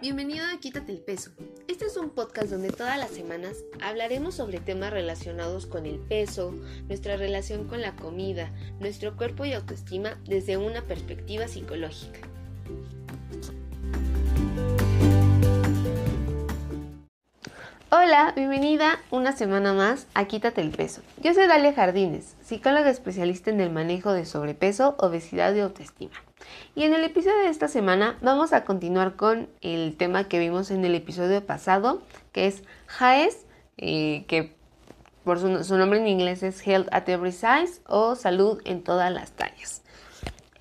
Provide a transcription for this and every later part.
Bienvenido a Quítate el Peso. Este es un podcast donde todas las semanas hablaremos sobre temas relacionados con el peso, nuestra relación con la comida, nuestro cuerpo y autoestima desde una perspectiva psicológica. Hola, bienvenida una semana más a Quítate el Peso. Yo soy Dalia Jardines, psicóloga especialista en el manejo de sobrepeso, obesidad y autoestima. Y en el episodio de esta semana vamos a continuar con el tema que vimos en el episodio pasado, que es HAES, eh, que por su, nombre en inglés es Health at Every Size o Salud en todas las tallas.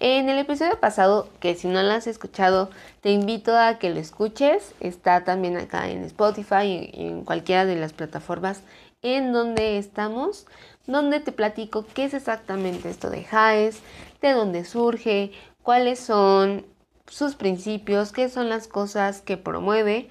En el episodio pasado, que si no lo has escuchado, te invito a que lo escuches. Está también acá en Spotify y en cualquiera de las plataformas en donde estamos, donde te platico qué es exactamente esto de HAES, de dónde surge, cuáles son sus principios, qué son las cosas que promueve.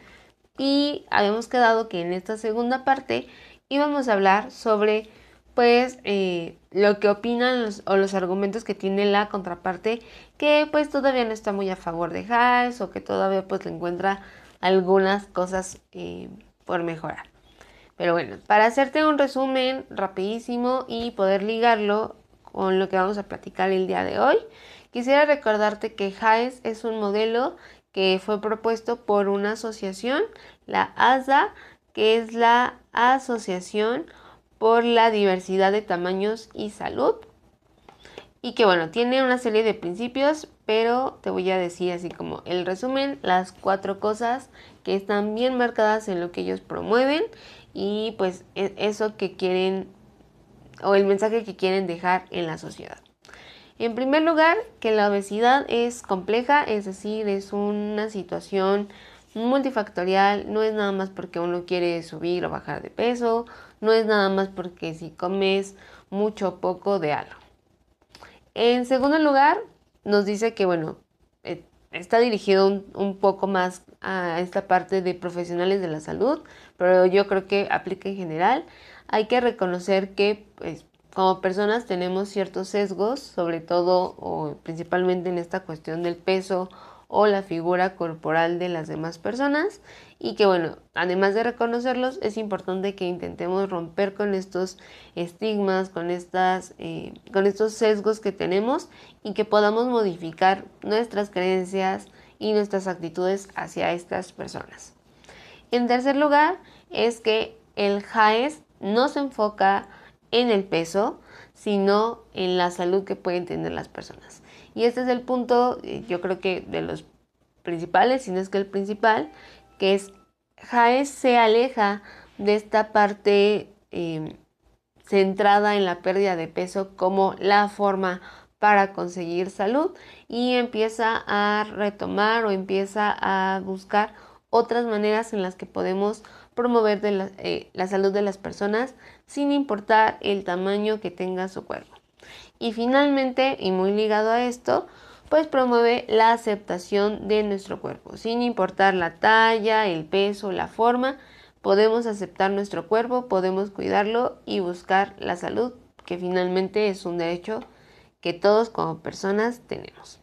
Y habíamos quedado que en esta segunda parte íbamos a hablar sobre pues eh, lo que opinan o los argumentos que tiene la contraparte que pues todavía no está muy a favor de Haas o que todavía pues le encuentra algunas cosas eh, por mejorar. Pero bueno, para hacerte un resumen rapidísimo y poder ligarlo con lo que vamos a platicar el día de hoy, Quisiera recordarte que HAES es un modelo que fue propuesto por una asociación, la ASA, que es la Asociación por la Diversidad de Tamaños y Salud. Y que bueno, tiene una serie de principios, pero te voy a decir así como el resumen, las cuatro cosas que están bien marcadas en lo que ellos promueven y pues e-, eso que quieren o el mensaje que quieren dejar en la sociedad. En primer lugar, que la obesidad es compleja, es decir, es una situación multifactorial, no es nada más porque uno quiere subir o bajar de peso, no es nada más porque si comes mucho o poco de algo. En segundo lugar, nos dice que, bueno, eh, está dirigido un, un, poco más a esta parte de profesionales de la salud, pero yo creo que aplica en general. Hay que reconocer que pues, como personas tenemos ciertos sesgos, sobre todo o principalmente en esta cuestión del peso o la figura corporal de las demás personas y que bueno, además de reconocerlos, es importante que intentemos romper con estos estigmas, con, estas, eh, con estos sesgos que tenemos y que podamos modificar nuestras creencias y nuestras actitudes hacia estas personas. En tercer lugar, es que el JAES no se enfoca en el peso, sino en la salud que pueden tener las personas. Y este es el punto, eh, yo creo que de los principales, si no es que el principal, que es Jaez se aleja de esta parte em, centrada en la pérdida de peso como la forma para conseguir salud y empieza a retomar o empieza a buscar otras maneras en las que podemos promover la, eh, la salud de las personas sin importar el tamaño que tenga su cuerpo. Y finalmente, y muy ligado a esto, pues promueve la aceptación de nuestro cuerpo. Sin importar la talla, el peso, la forma, podemos aceptar nuestro cuerpo, podemos cuidarlo y buscar la salud, que finalmente es un derecho que todos como personas tenemos.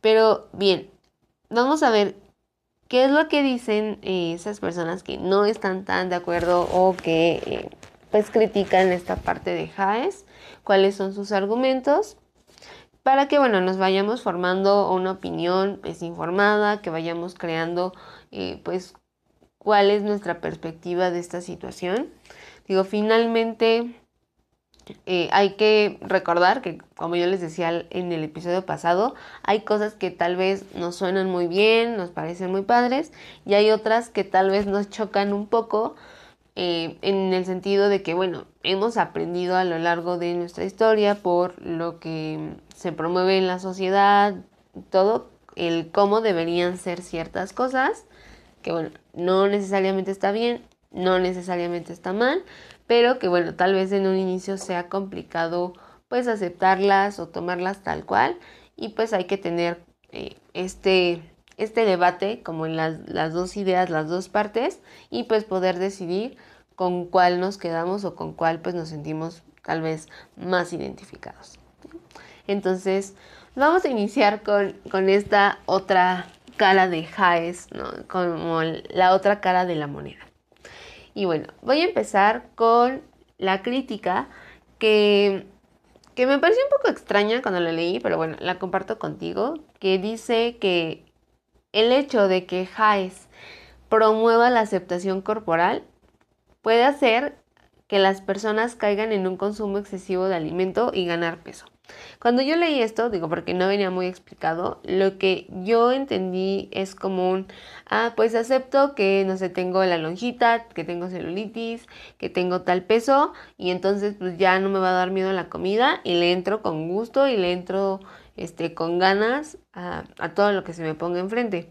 Pero bien, vamos a ver ¿Qué es lo que dicen eh, esas personas que no están tan de acuerdo o que eh, pues critican esta parte de JAES? ¿Cuáles son sus argumentos? Para que bueno, nos vayamos formando una opinión pues, informada, que vayamos creando eh, pues cuál es nuestra perspectiva de esta situación. Digo, finalmente eh, hay que recordar que, como yo les decía en el episodio pasado, hay cosas que tal vez nos suenan muy bien, nos parecen muy padres, y hay otras que tal vez nos chocan un poco, eh, en el sentido de que, bueno, hemos aprendido a lo largo de nuestra historia por lo que se promueve en la sociedad, todo, el cómo deberían ser ciertas cosas, que, bueno, no necesariamente está bien, no necesariamente está mal, pero que bueno, tal vez en un inicio sea complicado pues aceptarlas o tomarlas tal cual y pues hay que tener eh, este, este debate como en las, las dos ideas, las dos partes y pues poder decidir con cuál nos quedamos o con cuál pues nos sentimos tal vez más identificados. Entonces, vamos a iniciar con, con esta otra cara de Jaes, ¿no? como la otra cara de la moneda. Y bueno, voy a empezar con la crítica que, que me pareció un poco extraña cuando la leí, pero bueno, la comparto contigo, que dice que el hecho de que Jaes promueva la aceptación corporal puede hacer que las personas caigan en un consumo excesivo de alimento y ganar peso. Cuando yo leí esto, digo porque no venía muy explicado, lo que yo entendí es como un, ah, pues acepto que, no sé, tengo la lonjita, que tengo celulitis, que tengo tal peso y entonces pues ya no me va a dar miedo la comida y le entro con gusto y le entro este, con ganas a, todo lo que se me ponga enfrente.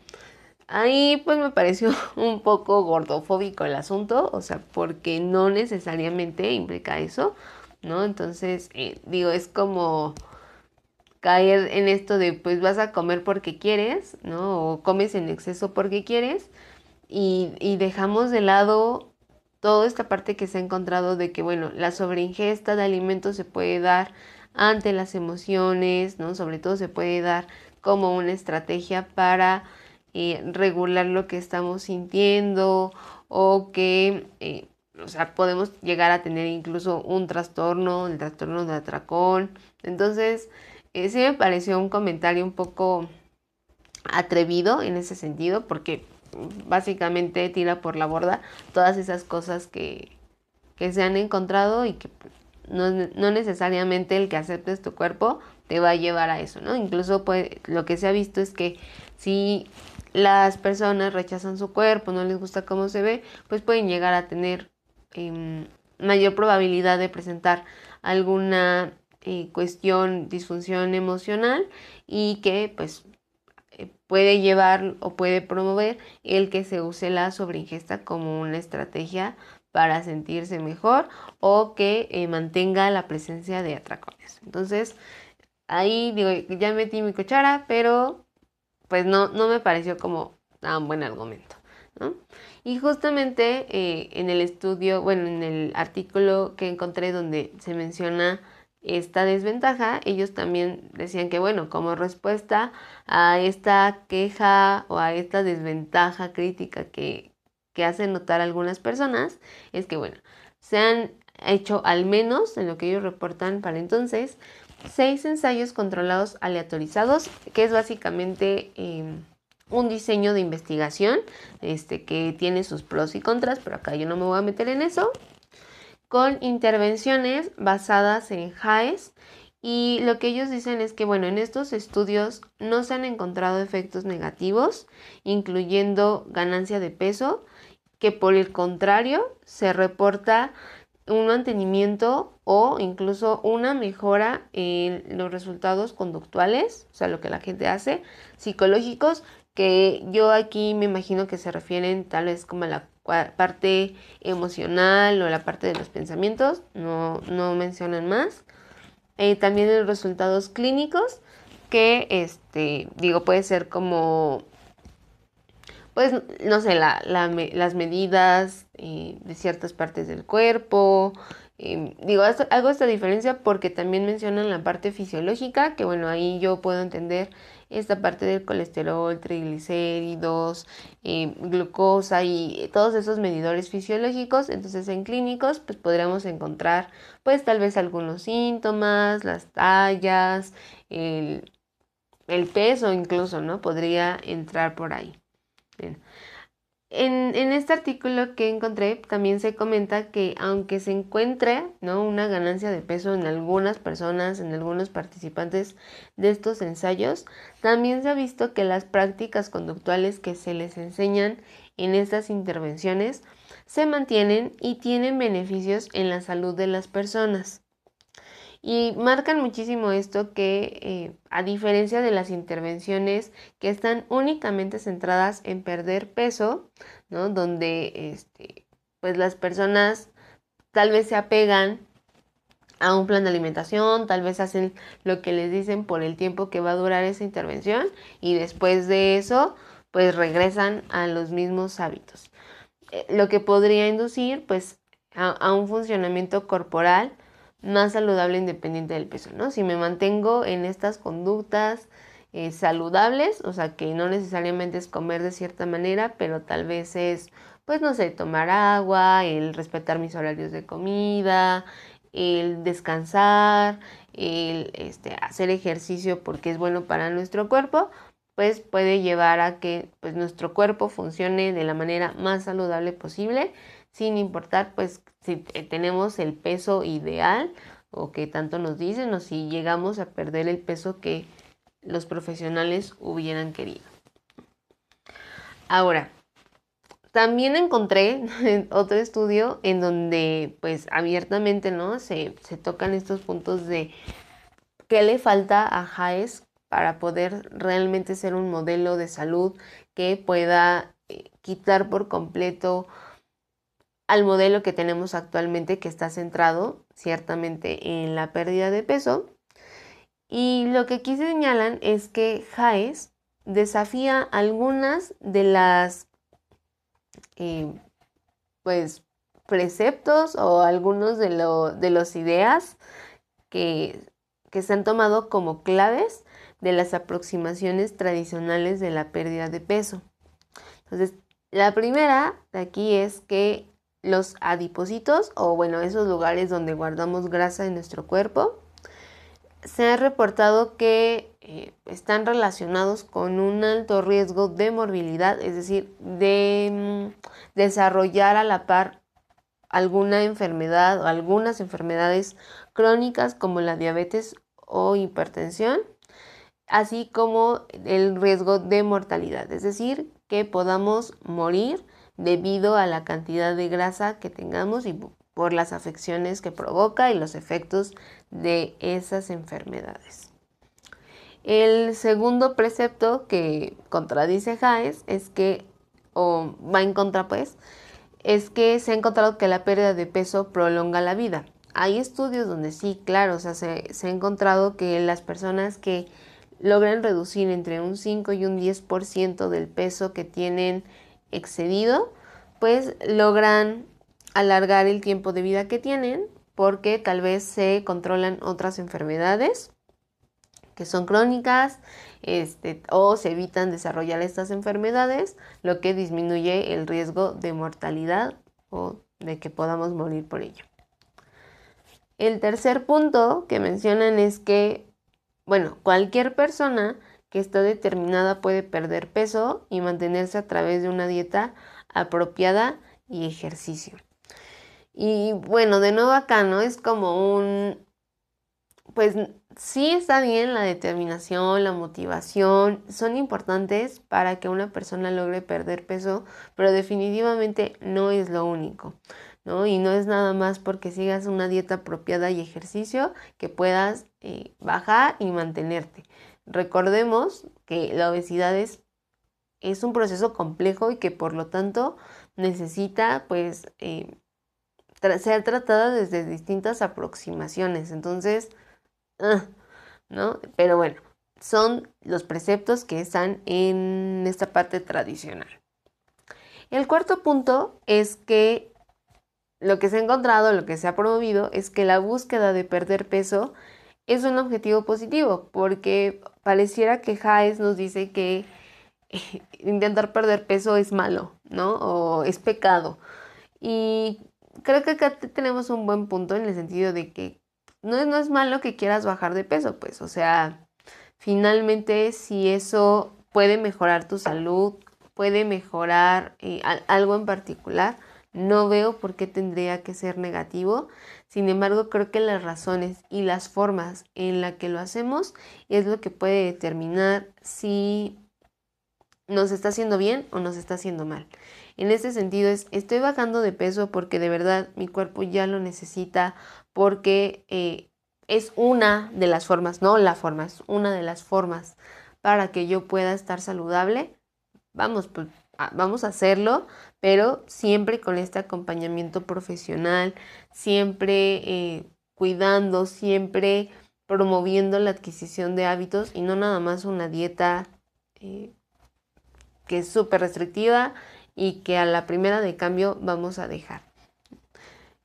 Ahí pues me pareció un poco gordofóbico el asunto, o sea, porque no necesariamente implica eso, ¿no? Entonces, eh, digo, es como caer en esto de pues vas a comer porque quieres, ¿no? O comes en exceso porque quieres y, y dejamos de lado toda esta parte que se ha encontrado de que, bueno, la sobreingesta de alimentos se puede dar ante las emociones, ¿no? Sobre todo se puede dar como una estrategia para eh, regular lo que estamos sintiendo o que, eh, o sea, podemos llegar a tener incluso un trastorno, el trastorno de atracón. Entonces, eh, sí me pareció un comentario un poco atrevido en ese sentido porque básicamente tira por la borda todas esas cosas que, que se han encontrado y que no, no, necesariamente el que aceptes tu cuerpo te va a llevar a eso, ¿no? Incluso pues, lo que se ha visto es que si las personas rechazan su cuerpo, no les gusta cómo se ve, pues pueden llegar a tener em, mayor probabilidad de presentar alguna eh, cuestión, disfunción emocional y que pues eh, puede llevar o puede promover el que se use la sobreingesta como una estrategia para sentirse mejor o que eh, mantenga la presencia de atracones. Entonces, ahí digo, ya metí mi cuchara, pero pues no, no me pareció como tan buen argumento. ¿no? Y justamente eh, en el estudio, bueno, en el artículo que encontré donde se menciona esta desventaja, ellos también decían que, bueno, como respuesta a esta queja o a esta desventaja crítica que, que hacen notar algunas personas, es que, bueno, se han hecho al menos, en lo que ellos reportan para entonces, seis ensayos controlados aleatorizados, que es básicamente em, un diseño de investigación este, que tiene sus pros y contras, pero acá yo no me voy a meter en eso, con intervenciones basadas en JAES. Y lo que ellos dicen es que, bueno, en estos estudios no se han encontrado efectos negativos, incluyendo ganancia de peso, que por el contrario se reporta un mantenimiento o incluso una mejora en los resultados conductuales, o sea, lo que la gente hace, psicológicos, que yo aquí me imagino que se refieren tal vez como a la parte emocional o la parte de los pensamientos, no, no mencionan más. Eh, también los resultados clínicos, que este, digo, puede ser como pues, no sé, la, las medidas eh, de ciertas partes del cuerpo. Em, digo, hago esta diferencia porque también mencionan la parte fisiológica, que bueno, ahí yo puedo entender esta parte del colesterol, triglicéridos, em, glucosa y todos esos medidores fisiológicos. Entonces en clínicos pues podríamos encontrar pues tal vez algunos síntomas, las tallas, el, el peso incluso, ¿no? Podría entrar por ahí. En, este artículo que encontré también se comenta que aunque se encuentre ¿no? una ganancia de peso en algunas personas, en algunos participantes de estos ensayos, también se ha visto que las prácticas conductuales que se les enseñan en estas intervenciones se mantienen y tienen beneficios en la salud de las personas. Y marcan muchísimo esto que, eh, a diferencia de las intervenciones que están únicamente centradas en perder peso, ¿no? Donde este, pues las personas tal vez se apegan a un plan de alimentación, tal vez hacen lo que les dicen por el tiempo que va a durar esa intervención y después de eso pues regresan a los mismos hábitos. Eh, lo que podría inducir pues a un funcionamiento corporal más saludable independiente del peso, ¿no? Si me mantengo en estas conductas eh, saludables, o sea que no necesariamente es comer de cierta manera, pero tal vez es, pues no sé, tomar agua, el respetar mis horarios de comida, el descansar, el este, hacer ejercicio porque es bueno para nuestro cuerpo, pues puede llevar a que pues, nuestro cuerpo funcione de la manera más saludable posible, sin importar pues si tenemos el peso ideal o que tanto nos dicen o si llegamos a perder el peso que los profesionales hubieran querido. Ahora, también encontré otro estudio en donde pues abiertamente ¿no? se, se tocan estos puntos de qué le falta a JAES para poder realmente ser un modelo de salud que pueda eh, quitar por completo al modelo que tenemos actualmente que está centrado ciertamente en la pérdida de peso y lo que aquí señalan es que Jaes desafía algunas de las eh, pues preceptos o algunos de, de los ideas que, que se han tomado como claves de las aproximaciones tradicionales de la pérdida de peso. Entonces, la primera de aquí es que los adipocitos, o bueno, esos lugares donde guardamos grasa en nuestro cuerpo, se ha reportado que eh, están relacionados con un alto riesgo de morbilidad, es decir, de mm, desarrollar a la par alguna enfermedad o algunas enfermedades crónicas como la diabetes o hipertensión, así como el riesgo de mortalidad, es decir, que podamos morir debido a la cantidad de grasa que tengamos y por las afecciones que provoca y los efectos de esas enfermedades. El segundo precepto que contradice Jaes es que, o va en contra pues, es que se ha encontrado que la pérdida de peso prolonga la vida. Hay estudios donde sí, claro, o sea, se, se ha encontrado que las personas que logran reducir entre un 5 y un 10% del peso que tienen excedido, pues logran alargar el tiempo de vida que tienen porque tal vez se controlan otras enfermedades que son crónicas este, o se evitan desarrollar estas enfermedades, lo que disminuye el riesgo de mortalidad o de que podamos morir por ello. El tercer punto que mencionan es que, bueno, cualquier persona que está determinada puede perder peso y mantenerse a través de una dieta apropiada y ejercicio. Y bueno, de nuevo acá, ¿no? Es como un, pues sí está bien la determinación, la motivación, son importantes para que una persona logre perder peso, pero definitivamente no es lo único, ¿no? Y no es nada más porque sigas una dieta apropiada y ejercicio que puedas eh, bajar y mantenerte. Recordemos que la obesidad es, es, un proceso complejo y que por lo tanto necesita pues... Eh, ser tratada desde distintas aproximaciones. Entonces, ah, ¿no? Pero bueno, son los preceptos que están en esta parte tradicional. El cuarto punto es que lo que se ha encontrado, lo que se ha promovido, es que la búsqueda de perder peso es un objetivo positivo, porque pareciera que Jaes nos dice que intentar perder peso es malo, ¿no? O es pecado. Y creo que acá tenemos un buen punto en el sentido de que no es, no es malo que quieras bajar de peso, pues, o sea, finalmente si eso puede mejorar tu salud, puede mejorar eh, algo en particular, no veo por qué tendría que ser negativo. Sin embargo, creo que las razones y las formas en las que lo hacemos es lo que puede determinar si nos está haciendo bien o nos está haciendo mal. En este sentido es, estoy bajando de peso porque de verdad mi cuerpo ya lo necesita, porque eh, es una de las formas, no la forma, es una de las formas para que yo pueda estar saludable. Vamos, pues, vamos a hacerlo, pero siempre con este acompañamiento profesional, siempre eh, cuidando, siempre promoviendo la adquisición de hábitos y no nada más una dieta eh, que es súper restrictiva y que a la primera de cambio vamos a dejar.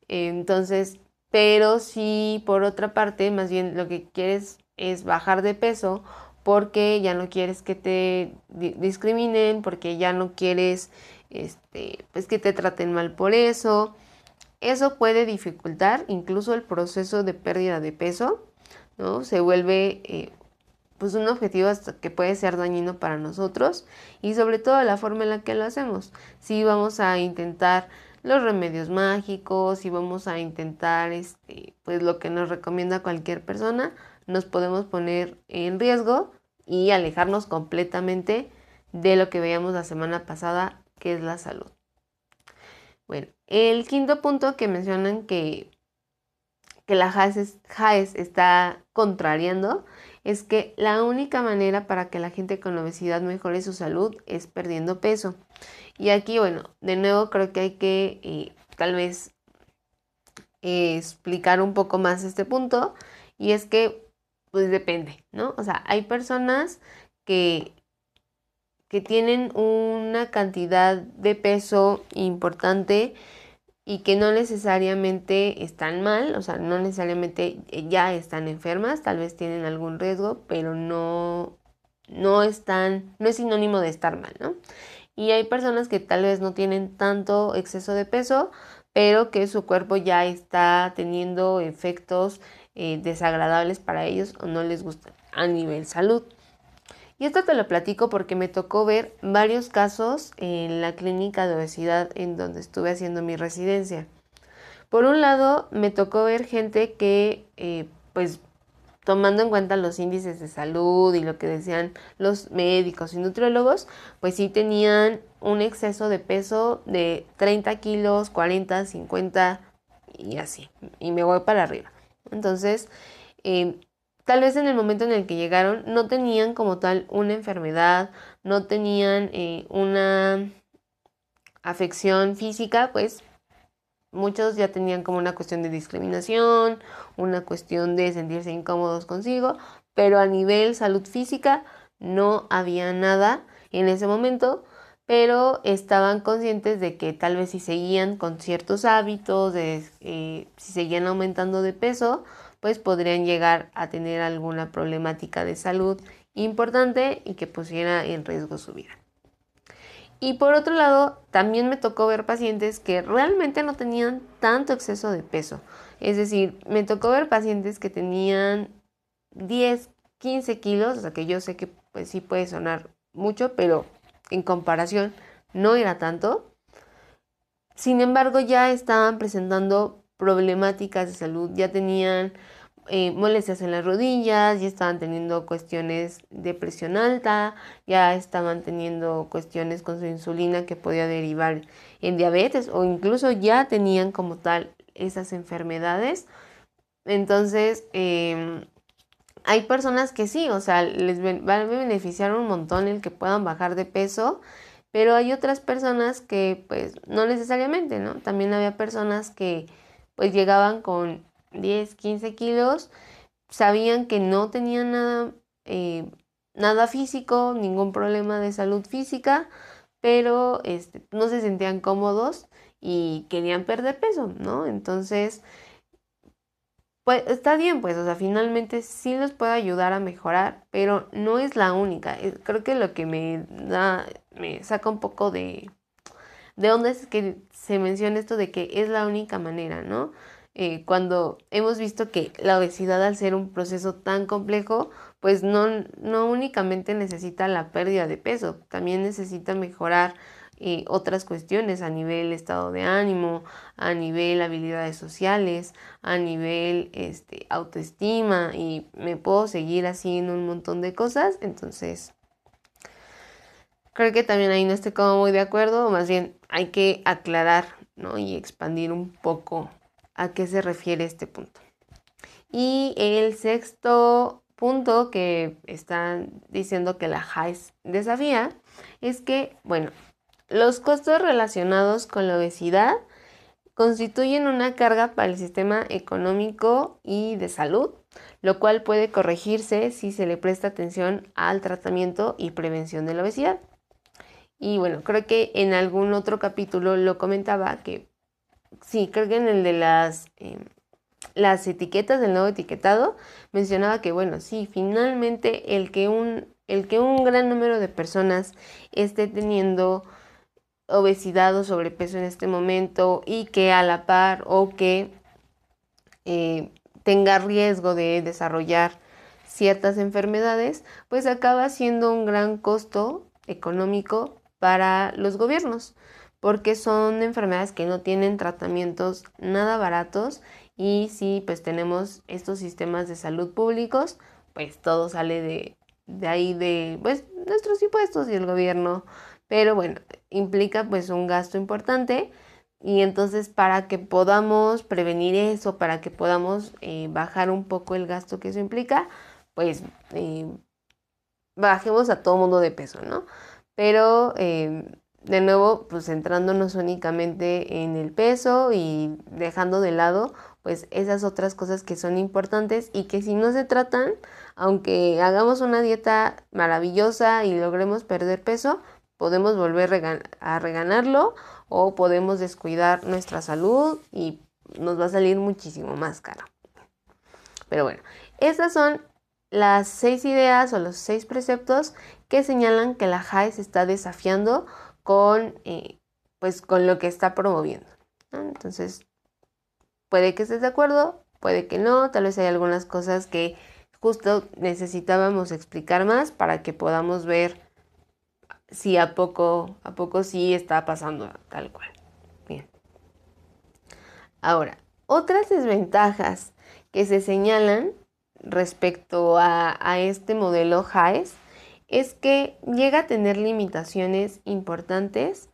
Entonces, pero si por otra parte, más bien lo que quieres es bajar de peso porque ya no quieres que te discriminen, porque ya no quieres este, pues que te traten mal por eso. Eso puede dificultar incluso el proceso de pérdida de peso, ¿no? Se vuelve eh, pues un objetivo que puede ser dañino para nosotros y sobre todo la forma en la que lo hacemos. Si vamos a intentar los remedios mágicos, si vamos a intentar este, pues lo que nos recomienda cualquier persona, nos podemos poner en riesgo y alejarnos completamente de lo que veíamos la semana pasada, que es la salud. Bueno, el quinto punto que mencionan que, que la JAES está contrariando es que la única manera para que la gente con obesidad mejore su salud es perdiendo peso. Y aquí, bueno, de nuevo creo que hay que eh, tal vez eh, explicar un poco más este punto. Y es que, pues depende, ¿no? O sea, hay personas que, que tienen una cantidad de peso importante y que no necesariamente están mal, o sea, no necesariamente ya están enfermas, tal vez tienen algún riesgo, pero no, no están, no es sinónimo de estar mal, ¿no? Y hay personas que tal vez no tienen tanto exceso de peso, pero que su cuerpo ya está teniendo efectos eh, desagradables para ellos o no les gusta a nivel salud. Y esto te lo platico porque me tocó ver varios casos en la clínica de obesidad en donde estuve haciendo mi residencia. Por un lado, me tocó ver gente que, eh, pues, tomando en cuenta los índices de salud y lo que decían los médicos y nutriólogos, pues sí tenían un exceso de peso de 30 kilos, 40, 50 y así. Y me voy para arriba. Entonces, eh, Tal vez en el momento en el que llegaron no tenían como tal una enfermedad, no tenían eh, una afección física, pues muchos ya tenían como una cuestión de discriminación, una cuestión de sentirse incómodos consigo, pero a nivel salud física no había nada en ese momento, pero estaban conscientes de que tal vez si seguían con ciertos hábitos, eh, si seguían aumentando de peso, pues podrían llegar a tener alguna problemática de salud importante y que pusiera en riesgo su vida. Y por otro lado, también me tocó ver pacientes que realmente no tenían tanto exceso de peso. Es decir, me tocó ver pacientes que tenían 10, 15 kilos, o sea que yo sé que pues sí puede sonar mucho, pero en comparación no era tanto. Sin embargo, ya estaban presentando problemáticas de salud, ya tenían eh, molestias en las rodillas, ya estaban teniendo cuestiones de presión alta, ya estaban teniendo cuestiones con su insulina que podía derivar en diabetes o incluso ya tenían como tal esas enfermedades. Entonces, em, hay personas que sí, o sea, les va a beneficiar un montón el que puedan bajar de peso, pero hay otras personas que pues no necesariamente, ¿no? También había personas que pues llegaban con 10, 15 kilos, sabían que no tenían nada, eh, nada físico, ningún problema de salud física, pero este, no se sentían cómodos y querían perder peso, ¿no? Entonces, pues está bien, pues, o sea, finalmente sí les puede ayudar a mejorar, pero no es la única. Eh, creo que lo que me da, me saca un poco de, de onda es que se menciona esto de que es la única manera, ¿no? Eh, cuando hemos visto que la obesidad al ser un proceso tan complejo, pues no, no únicamente necesita la pérdida de peso, también necesita mejorar eh, otras cuestiones a nivel estado de ánimo, a nivel habilidades sociales, a nivel este, autoestima y me puedo seguir haciendo un montón de cosas. Entonces, creo que también ahí no estoy como muy de acuerdo, más bien hay que aclarar ¿no? y expandir un poco a qué se refiere este punto. Y el sexto punto que están diciendo que la JAIS desafía es que, bueno, los costos relacionados con la obesidad constituyen una carga para el sistema económico y de salud, lo cual puede corregirse si se le presta atención al tratamiento y prevención de la obesidad. Y bueno, creo que en algún otro capítulo lo comentaba que sí, creo que en el de las, em, las etiquetas del nuevo etiquetado, mencionaba que, bueno, sí, finalmente el que un, el que un gran número de personas esté teniendo obesidad o sobrepeso en este momento y que a la par o que eh, tenga riesgo de desarrollar ciertas enfermedades, pues acaba siendo un gran costo económico para los gobiernos, porque son enfermedades que no tienen tratamientos nada baratos y si pues tenemos estos sistemas de salud públicos, pues todo sale de, de ahí de pues nuestros impuestos y el gobierno, pero bueno, implica pues un gasto importante y entonces para que podamos prevenir eso, para que podamos eh, bajar un poco el gasto que eso implica, pues eh, bajemos a todo mundo de peso, ¿no? Pero eh, de nuevo, pues centrándonos únicamente en el peso y dejando de lado pues esas otras cosas que son importantes y que si no se tratan, aunque hagamos una dieta maravillosa y logremos perder peso, podemos volver a reganarlo o podemos descuidar nuestra salud y nos va a salir muchísimo más caro. Pero bueno, esas son las seis ideas o los seis preceptos que señalan que la JAE se está desafiando con, eh, pues, con lo que está promoviendo. Entonces, puede que estés de acuerdo, puede que no, tal vez hay algunas cosas que justo necesitábamos explicar más para que podamos ver si a poco, a poco sí está pasando tal cual. Bien. Ahora, otras desventajas que se señalan respecto a, este modelo HAES es que llega a tener limitaciones importantes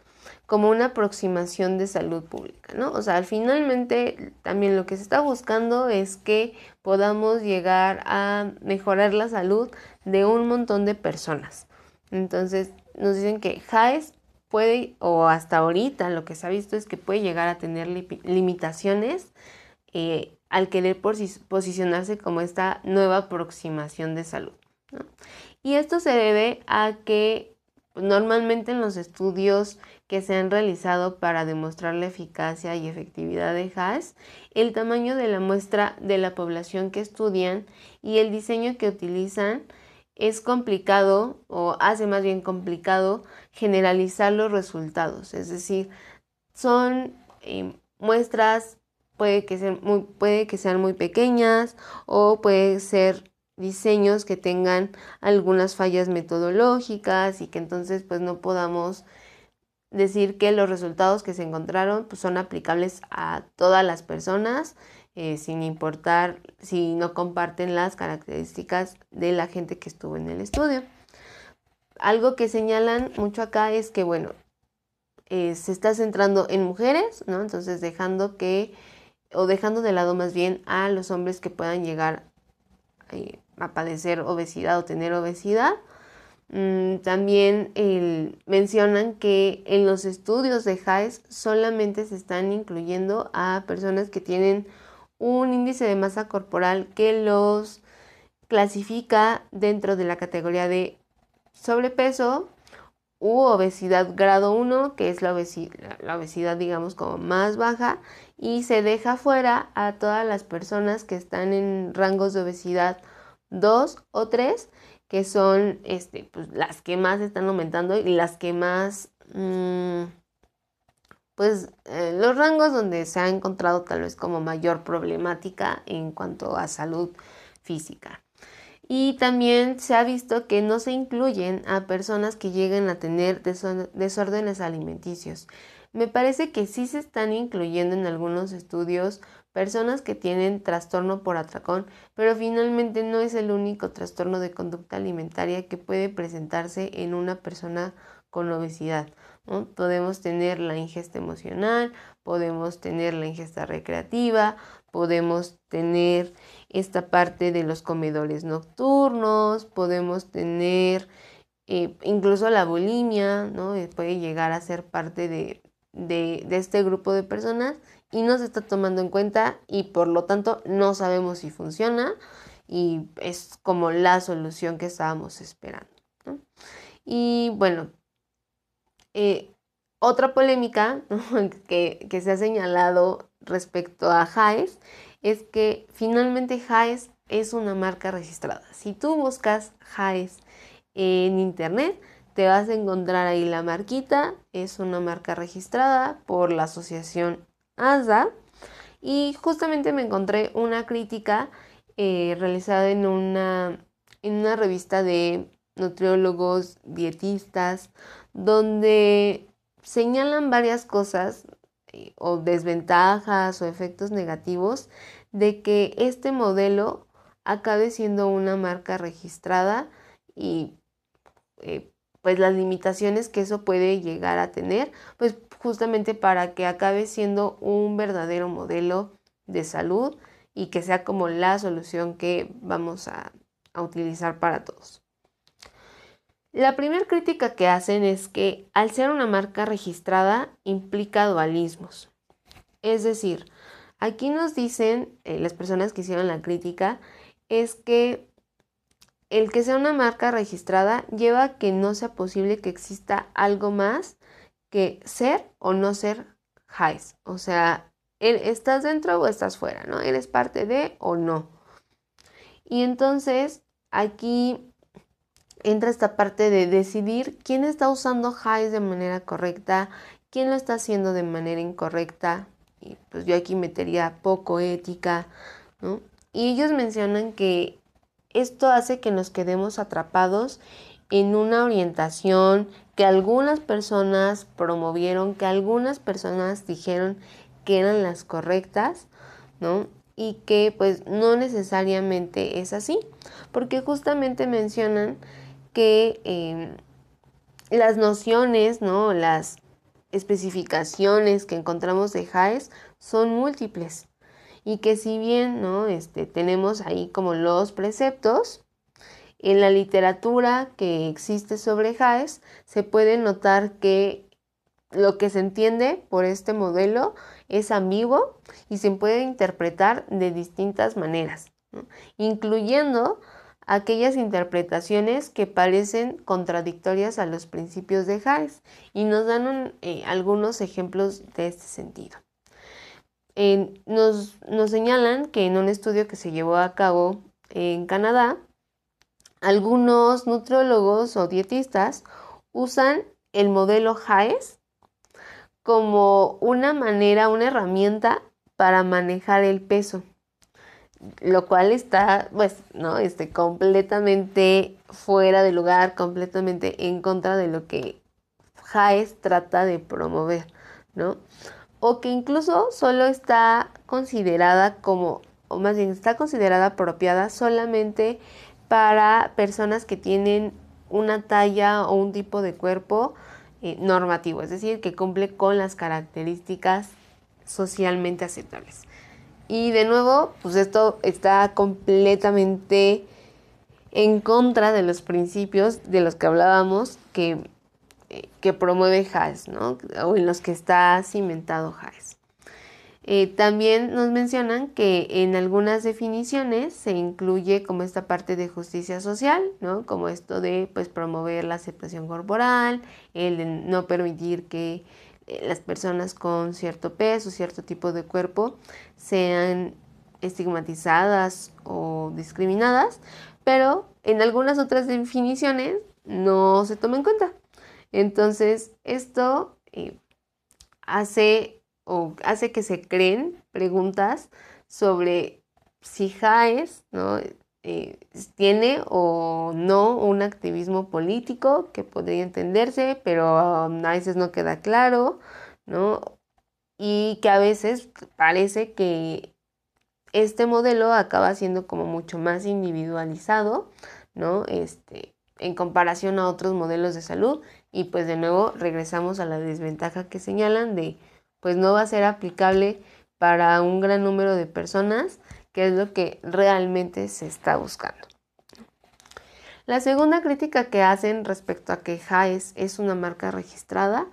como una aproximación de salud pública, ¿no? O sea, finalmente también lo que se está buscando es que podamos llegar a mejorar la salud de un montón de personas. Entonces, nos dicen que HAES puede, o hasta ahorita lo que se ha visto es que puede llegar a tener limitaciones eh, al querer posicionarse como esta nueva aproximación de salud. Y esto se debe a que normalmente en los estudios que se han realizado para demostrar la eficacia y efectividad de HAS, el tamaño de la muestra de la población que estudian y el diseño que utilizan es complicado o hace más bien complicado generalizar los resultados. Es decir, son eh, muestras puede que, sean muy, muy pequeñas o puede ser diseños que tengan algunas fallas metodológicas y que entonces pues no podamos decir que los resultados que se encontraron pues, son aplicables a todas las personas eh, sin importar si no comparten las características de la gente que estuvo en el estudio. Algo que señalan mucho acá es que, bueno, eh, se está centrando en mujeres, ¿no? Entonces dejando que o dejando de lado más bien a los hombres que puedan llegar eh, a padecer obesidad o tener obesidad. Mm, también mencionan que en los estudios de HAES solamente se están incluyendo a personas que tienen un índice de masa corporal que los clasifica dentro de la categoría de sobrepeso u obesidad grado 1, que es la obesidad, la obesidad digamos como más baja, y se deja fuera a todas las personas que están en rangos de obesidad 2 o 3, que son este, pues, las que más están aumentando y las que más, mm, pues eh, los rangos donde se ha encontrado tal vez como mayor problemática en cuanto a salud física. Y también se ha visto que no se incluyen a personas que lleguen a tener desórdenes alimenticios. Me parece que sí se están incluyendo en algunos estudios personas que tienen trastorno por atracón, pero finalmente no es el único trastorno de conducta alimentaria que puede presentarse en una persona con obesidad. Podemos tener la ingesta emocional, podemos tener la ingesta recreativa, podemos tener esta parte de los comedores nocturnos, podemos tener eh, incluso la bulimia, ¿no? puede llegar a ser parte de, de, este grupo de personas y no se está tomando en cuenta y por lo tanto no sabemos si funciona y es como la solución que estábamos esperando. Y bueno, eh, otra polémica que, se ha señalado respecto a JAES es que finalmente Jaes es una marca registrada. Si tú buscas Jaes en internet, te vas a encontrar ahí la marquita, es una marca registrada por la asociación ASDA y justamente me encontré una crítica eh, realizada en una, en una revista de nutriólogos, dietistas, donde señalan varias cosas eh, o desventajas o efectos negativos de que este modelo acabe siendo una marca registrada y eh, pues las limitaciones que eso puede llegar a tener, pues justamente para que acabe siendo un verdadero modelo de salud y que sea como la solución que vamos a, a utilizar para todos. La primera crítica que hacen es que al ser una marca registrada implica dualismos. Es decir, aquí nos dicen eh, las personas que hicieron la crítica es que el que sea una marca registrada lleva a que no sea posible que exista algo más que ser o no ser highs. O sea, estás dentro o estás fuera, ¿no? Eres parte de o no. Y entonces aquí entra esta parte de decidir quién está usando highs de manera correcta, quién lo está haciendo de manera incorrecta. Y pues yo aquí metería poco ética, ¿no? Y ellos mencionan que esto hace que nos quedemos atrapados en una orientación que algunas personas promovieron, que algunas personas dijeron que eran las correctas, ¿no? Y que pues no necesariamente es así, porque justamente mencionan que em, las nociones, ¿no? Las especificaciones que encontramos de JAES son múltiples y que si bien ¿no? este, tenemos ahí como los preceptos, en la literatura que existe sobre JAES se puede notar que lo que se entiende por este modelo es ambiguo y se puede interpretar de distintas maneras, incluyendo aquellas interpretaciones que parecen contradictorias a los principios de JAES y nos dan eh, algunos ejemplos de este sentido. Nos, nos señalan que en un estudio que se llevó a cabo en Canadá, algunos nutriólogos o dietistas usan el modelo HAES como una manera, una herramienta para manejar el peso, lo cual está, pues, ¿no? Este, completamente fuera de lugar, completamente en contra de lo que HAES trata de promover, ¿no? o que incluso solo está considerada como, o más bien está considerada apropiada solamente para personas que tienen una talla o un tipo de cuerpo eh, normativo, es decir, que cumple con las características socialmente aceptables. Y de nuevo, pues esto está completamente en contra de los principios de los que hablábamos, que que promueve Haas, ¿no? O en los que está cimentado Haas. Eh, también nos mencionan que en algunas definiciones se incluye como esta parte de justicia social, ¿no? Como esto de pues promover la aceptación corporal, el de no permitir que eh, las personas con cierto peso, cierto tipo de cuerpo sean estigmatizadas o discriminadas, pero en algunas otras definiciones no se toma en cuenta. Entonces, esto eh, hace, o hace que se creen preguntas sobre si Jaes ¿no? Eh, tiene o no un activismo político que podría entenderse, pero um, a veces no queda claro, ¿no? Y que a veces parece que este modelo acaba siendo como mucho más individualizado, ¿no? Este, en comparación a otros modelos de salud y pues de nuevo regresamos a la desventaja que señalan de pues no va a ser aplicable para un gran número de personas, que es lo que realmente se está buscando. La segunda crítica que hacen respecto a que JAES es una marca registrada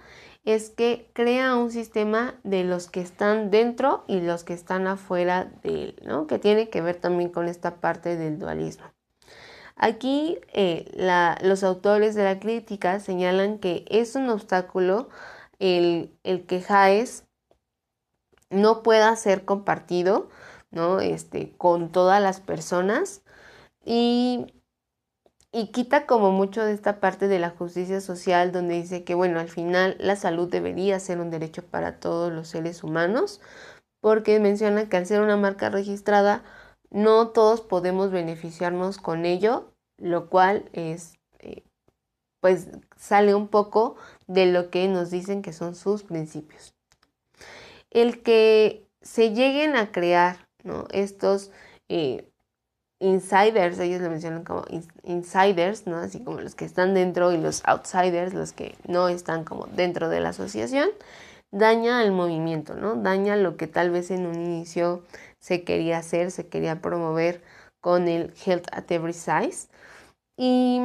es que crea un sistema de los que están dentro y los que están afuera de él, ¿no? que tiene que ver también con esta parte del dualismo. Aquí eh, los autores de la crítica señalan que es un obstáculo el, el que JAES no pueda ser compartido ¿no? Este, con todas las personas y, y quita como mucho de esta parte de la justicia social donde dice que, bueno, al final la salud debería ser un derecho para todos los seres humanos, porque menciona que al ser una marca registrada, no todos podemos beneficiarnos con ello, lo cual es, eh, pues sale un poco de lo que nos dicen que son sus principios. El que se lleguen a crear estos eh, insiders, ellos lo mencionan como insiders, así como los que están dentro y los outsiders, los que no están como dentro de la asociación, daña el movimiento, daña lo que tal vez en un inicio se quería hacer, se quería promover con el Health at Every Size. Y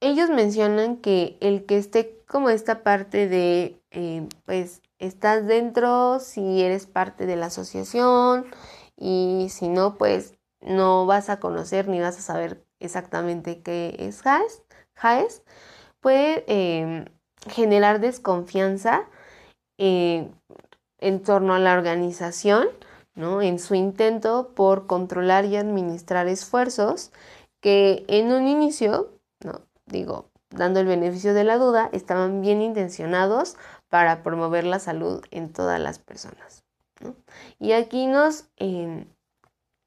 ellos mencionan que el que esté como esta parte de, eh, pues, estás dentro si eres parte de la asociación y si no, pues no vas a conocer ni vas a saber exactamente qué es JAES. puede em, generar desconfianza eh, en torno a la organización en su intento por controlar y administrar esfuerzos que en un inicio, ¿no? digo, dando el beneficio de la duda, estaban bien intencionados para promover la salud en todas las personas. Y aquí nos, em,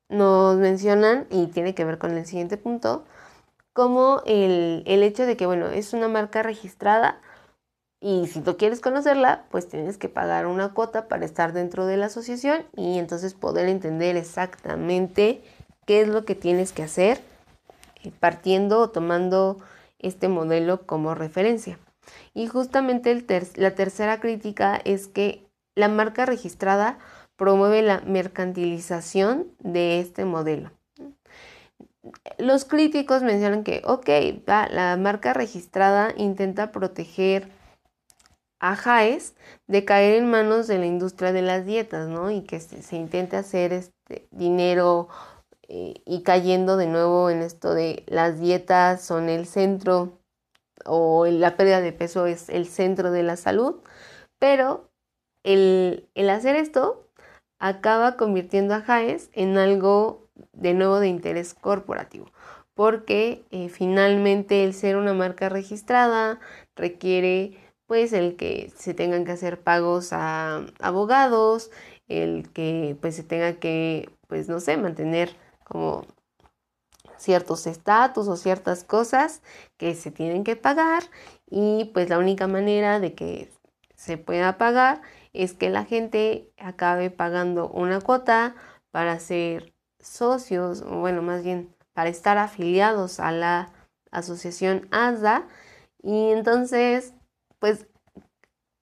nos mencionan, y tiene que ver con el siguiente punto, como el, el hecho de que, bueno, es una marca registrada, y si tú quieres conocerla, pues tienes que pagar una cuota para estar dentro de la asociación y entonces poder entender exactamente qué es lo que tienes que hacer eh, partiendo o tomando este modelo como referencia. Y justamente la tercera crítica es que la marca registrada promueve la mercantilización de este modelo. Los críticos mencionan que, ok, la marca registrada intenta proteger a JAES de caer en manos de la industria de las dietas, ¿no? Y que se, intente hacer este dinero eh, y cayendo de nuevo en esto de las dietas son el centro o la pérdida de peso es el centro de la salud, pero el, hacer esto acaba convirtiendo a JAES en algo de nuevo de interés corporativo, porque eh, finalmente el ser una marca registrada requiere pues el que se tengan que hacer pagos a abogados, el que pues se tenga que, pues no sé, mantener como ciertos estatus o ciertas cosas que se tienen que pagar y pues la única manera de que se pueda pagar es que la gente acabe pagando una cuota para ser socios, o bueno, más bien para estar afiliados a la asociación ASDA y entonces pues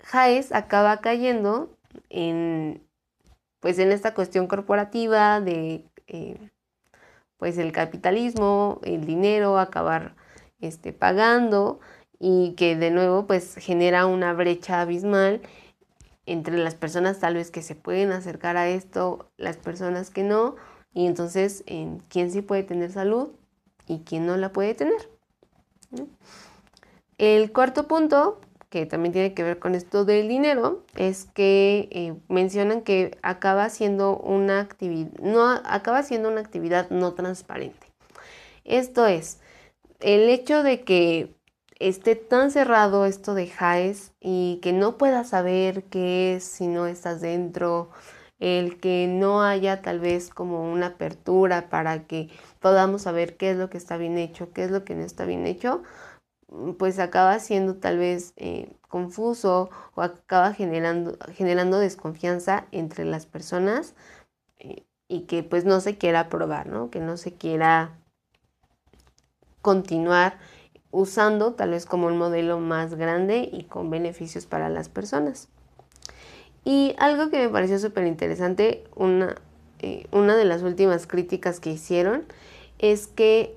Jaes acaba cayendo en, pues en esta cuestión corporativa de eh, pues el capitalismo, el dinero, acabar este, pagando y que de nuevo pues genera una brecha abismal entre las personas tal vez que se pueden acercar a esto, las personas que no, y entonces en quién sí puede tener salud y quién no la puede tener. El cuarto punto que también tiene que ver con esto del dinero, es que eh, mencionan que acaba siendo una actividad, no, acaba siendo una actividad no transparente. Esto es, el hecho de que esté tan cerrado esto de JAES y que no puedas saber qué es si no estás dentro, el que no haya tal vez como una apertura para que podamos saber qué es lo que está bien hecho, qué es lo que no está bien hecho, Mm, pues acaba siendo tal vez eh, confuso o acaba generando, generando desconfianza entre las personas eh, y que pues no se quiera probar, ¿no? Que no se quiera continuar usando tal vez como un modelo más grande y con beneficios para las personas. Y algo que me pareció súper interesante, una, eh, una de las últimas críticas que hicieron, es que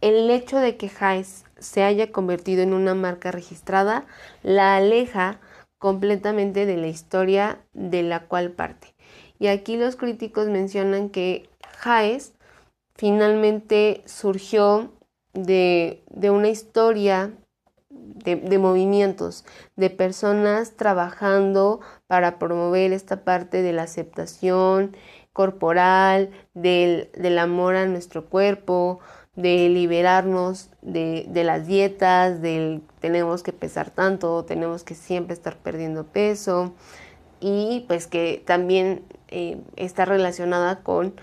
el hecho de que Jaes se haya convertido en una marca registrada la aleja completamente de la historia de la cual parte. Y aquí los críticos mencionan que Jaes finalmente surgió de, una historia de, de, movimientos, de personas trabajando para promover esta parte de la aceptación, corporal, del, del amor a nuestro cuerpo, de liberarnos de, de, las dietas, del tenemos que pesar tanto, tenemos que siempre estar perdiendo peso y pues que también eh, está relacionada con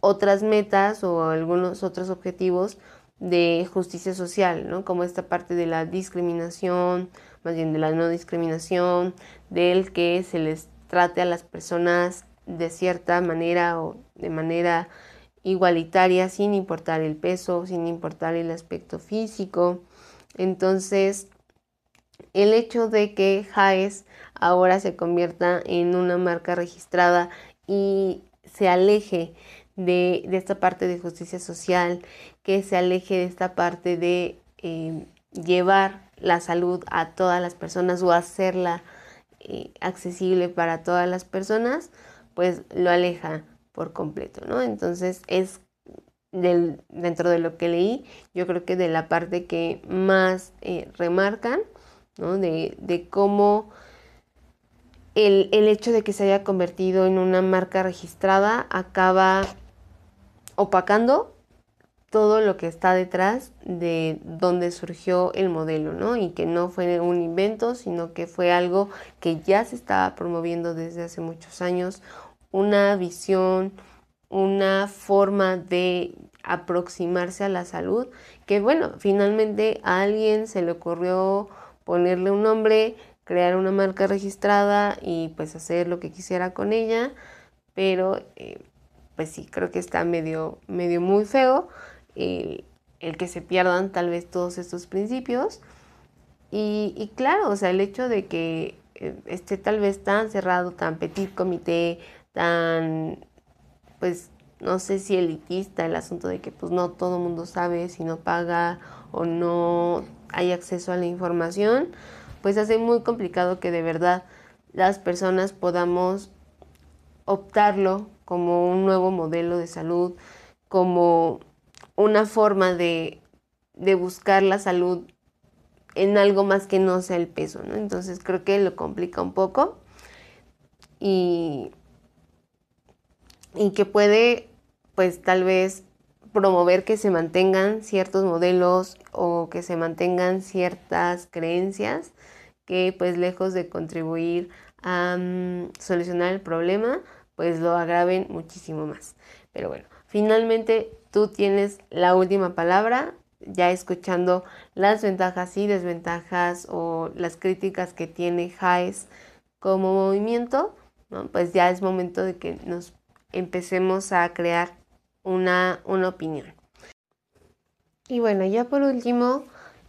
otras metas o algunos otros objetivos de justicia social, ¿no? Como esta parte de la discriminación, más bien de la no discriminación, del que se les trate a las personas de cierta manera o de manera igualitaria sin importar el peso, sin importar el aspecto físico. Entonces, el hecho de que Jaes ahora se convierta en una marca registrada y se aleje de, esta parte de justicia social, que se aleje de esta parte de eh, llevar la salud a todas las personas o hacerla eh, accesible para todas las personas, pues lo aleja por completo, ¿no? Entonces es del, dentro de lo que leí, yo creo que de la parte que más eh, remarcan, ¿no? De, de cómo el, el, hecho de que se haya convertido en una marca registrada acaba opacando todo lo que está detrás de donde surgió el modelo, ¿no? Y que no fue un invento, sino que fue algo que ya se estaba promoviendo desde hace muchos años, una visión, una forma de aproximarse a la salud, que bueno, finalmente a alguien se le ocurrió ponerle un nombre, crear una marca registrada y pues hacer lo que quisiera con ella, pero eh, pues sí, creo que está medio, medio muy feo el, que se pierdan tal vez todos estos principios. Y, y, claro, o sea, el hecho de que eh, esté tal vez tan cerrado, tan petit comité, tan, pues, no sé si elitista el asunto de que pues no todo el mundo sabe si no paga o no hay acceso a la información, pues hace muy complicado que de verdad las personas podamos optarlo como un nuevo modelo de salud, como una forma de, buscar la salud en algo más que no sea el peso, ¿no? Entonces creo que lo complica un poco y, y que puede, pues tal vez promover que se mantengan ciertos modelos o que se mantengan ciertas creencias que pues lejos de contribuir a mm, solucionar el problema, pues lo agraven muchísimo más. Pero bueno, finalmente tú tienes la última palabra, ya escuchando las ventajas y desventajas o las críticas que tiene Jaes como movimiento, pues ya es momento de que nos empecemos a crear una, una opinión. Y bueno, ya por último,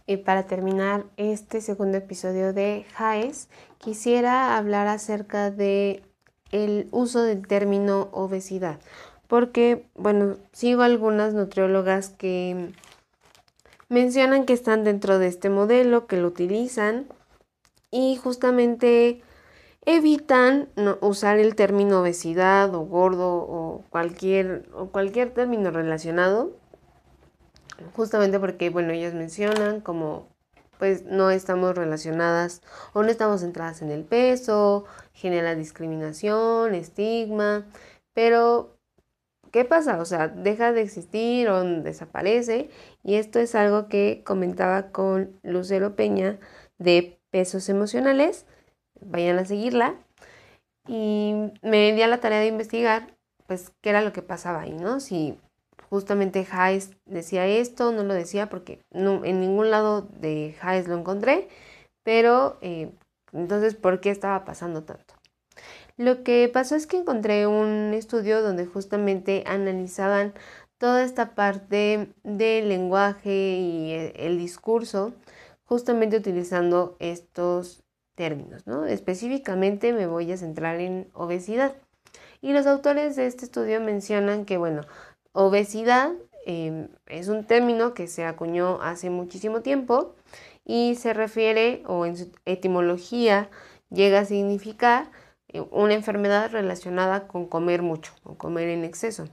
eh, para terminar este segundo episodio de Jaes, quisiera hablar acerca de el uso del término obesidad, porque, bueno, sigo algunas nutriólogas que mencionan que están dentro de este modelo, que lo utilizan y justamente evitan usar el término obesidad o gordo o cualquier, o cualquier término relacionado, justamente porque, bueno, ellas mencionan como pues no estamos relacionadas o no estamos centradas en el peso, genera discriminación, estigma, pero ¿qué pasa? O sea, deja de existir o desaparece y esto es algo que comentaba con Lucero Peña de pesos emocionales, vayan a seguirla y me di a la tarea de investigar pues qué era lo que pasaba ahí, ¿no? Si justamente Hayes decía esto, no lo decía porque en ningún lado de Hayes lo encontré, pero eh, entonces, ¿por qué estaba pasando tanto? Lo que pasó es que encontré un estudio donde justamente analizaban toda esta parte del lenguaje y e, el discurso, justamente utilizando estos términos, ¿no? Específicamente me voy a centrar en obesidad. Y los autores de este estudio mencionan que, bueno, Obesidad em, es un término que se acuñó hace muchísimo tiempo y se refiere o en su etimología llega a significar eh, una enfermedad relacionada con comer mucho o comer en exceso.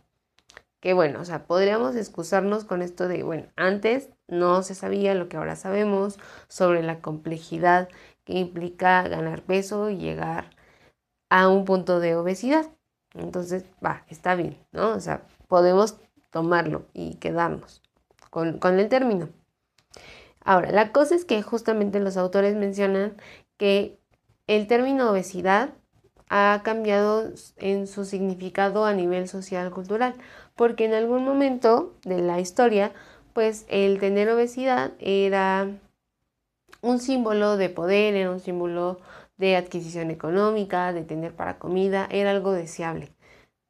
Que bueno, o sea, podríamos excusarnos con esto de, bueno, antes no se sabía lo que ahora sabemos sobre la complejidad que implica ganar peso y llegar a un punto de obesidad. Entonces, va, está bien, ¿no? O sea, podemos tomarlo y quedarnos con, con el término. Ahora, la cosa es que justamente los autores mencionan que el término obesidad ha cambiado en su significado a nivel social cultural, porque en algún momento de la historia, pues el tener obesidad era un símbolo de poder, era un símbolo de adquisición económica, de tener para comida, era algo deseable.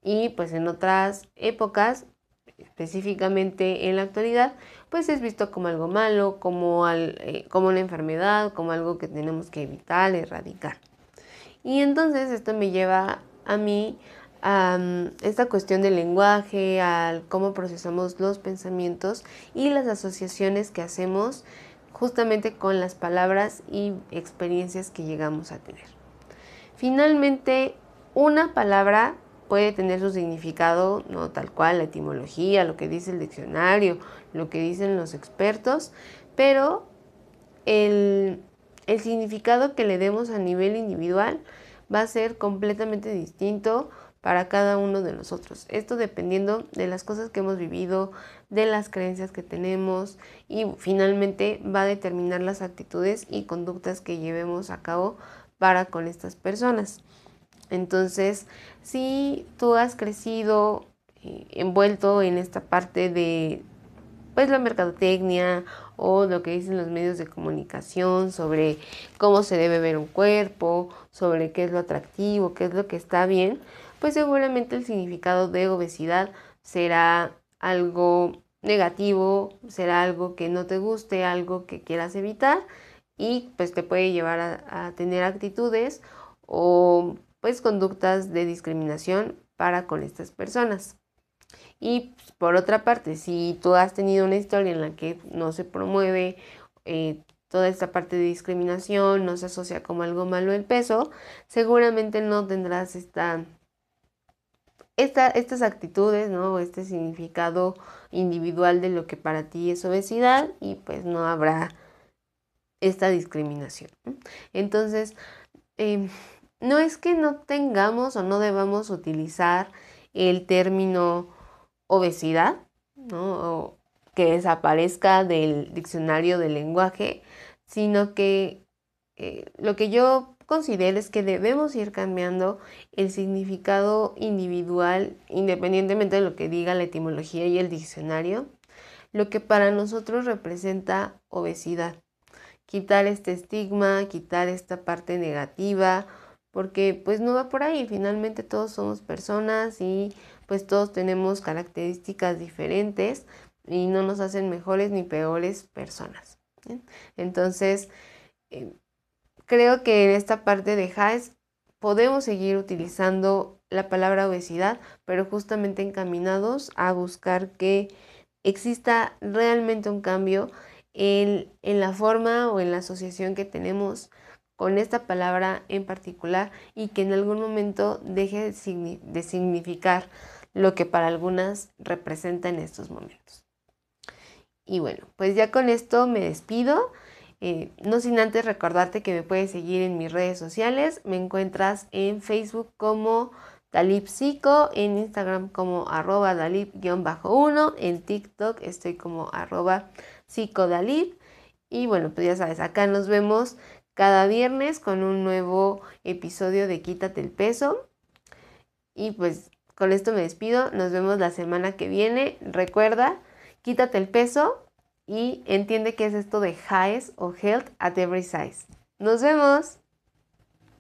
Y pues en otras épocas, específicamente en la actualidad, pues es visto como algo malo, como, eh, como una enfermedad, como algo que tenemos que evitar, erradicar. Y entonces esto me lleva a mí a esta cuestión del lenguaje, al cómo procesamos los pensamientos y las asociaciones que hacemos justamente con las palabras y experiencias que llegamos a tener. Finalmente, una palabra puede tener su significado, no tal cual, la etimología, lo que dice el diccionario, lo que dicen los expertos, pero el, el significado que le demos a nivel individual va a ser completamente distinto para cada uno de nosotros. Esto dependiendo de las cosas que hemos vivido, de las creencias que tenemos y finalmente va a determinar las actitudes y conductas que llevemos a cabo para con estas personas. Entonces, si tú has crecido eh, envuelto en esta parte de pues la mercadotecnia o lo que dicen los medios de comunicación sobre cómo se debe ver un cuerpo, sobre qué es lo atractivo, qué es lo que está bien, pues seguramente el significado de obesidad será algo negativo, será algo que no te guste, algo que quieras evitar y pues te puede llevar a, tener actitudes o pues conductas de discriminación para con estas personas. Y pues, por otra parte, si tú has tenido una historia en la que no se promueve eh, toda esta parte de discriminación, no se asocia como algo malo el peso, seguramente no tendrás esta, esta, estas actitudes, ¿no? Este significado individual de lo que para ti es obesidad y pues no habrá esta discriminación. Entonces, em, no es que no tengamos o no debamos utilizar el término obesidad, ¿no? que desaparezca del diccionario del lenguaje, sino que eh, lo que yo considero es que debemos ir cambiando el significado individual, independientemente de lo que diga la etimología y el diccionario, lo que para nosotros representa obesidad. Quitar este estigma, quitar esta parte negativa, porque pues no va por ahí, finalmente todos somos personas y pues todos tenemos características diferentes y no nos hacen mejores ni peores personas. Entonces, eh, creo que en esta parte de HAES podemos seguir utilizando la palabra obesidad, pero justamente encaminados a buscar que exista realmente un cambio en, en la forma o en la asociación que tenemos con esta palabra en particular y que en algún momento deje de significar lo que para algunas representa en estos momentos. Y bueno, pues ya con esto me despido. Eh, no sin antes recordarte que me puedes seguir en mis redes sociales. Me encuentras en Facebook como Dalip Psico, en Instagram como arroba Dalip-1, en TikTok estoy como arroba psicodalip. Y bueno, pues ya sabes, acá nos vemos cada viernes con un nuevo episodio de Quítate el peso. Y pues con esto me despido, nos vemos la semana que viene. Recuerda, quítate el peso y entiende qué es esto de highs o health at every size. Nos vemos.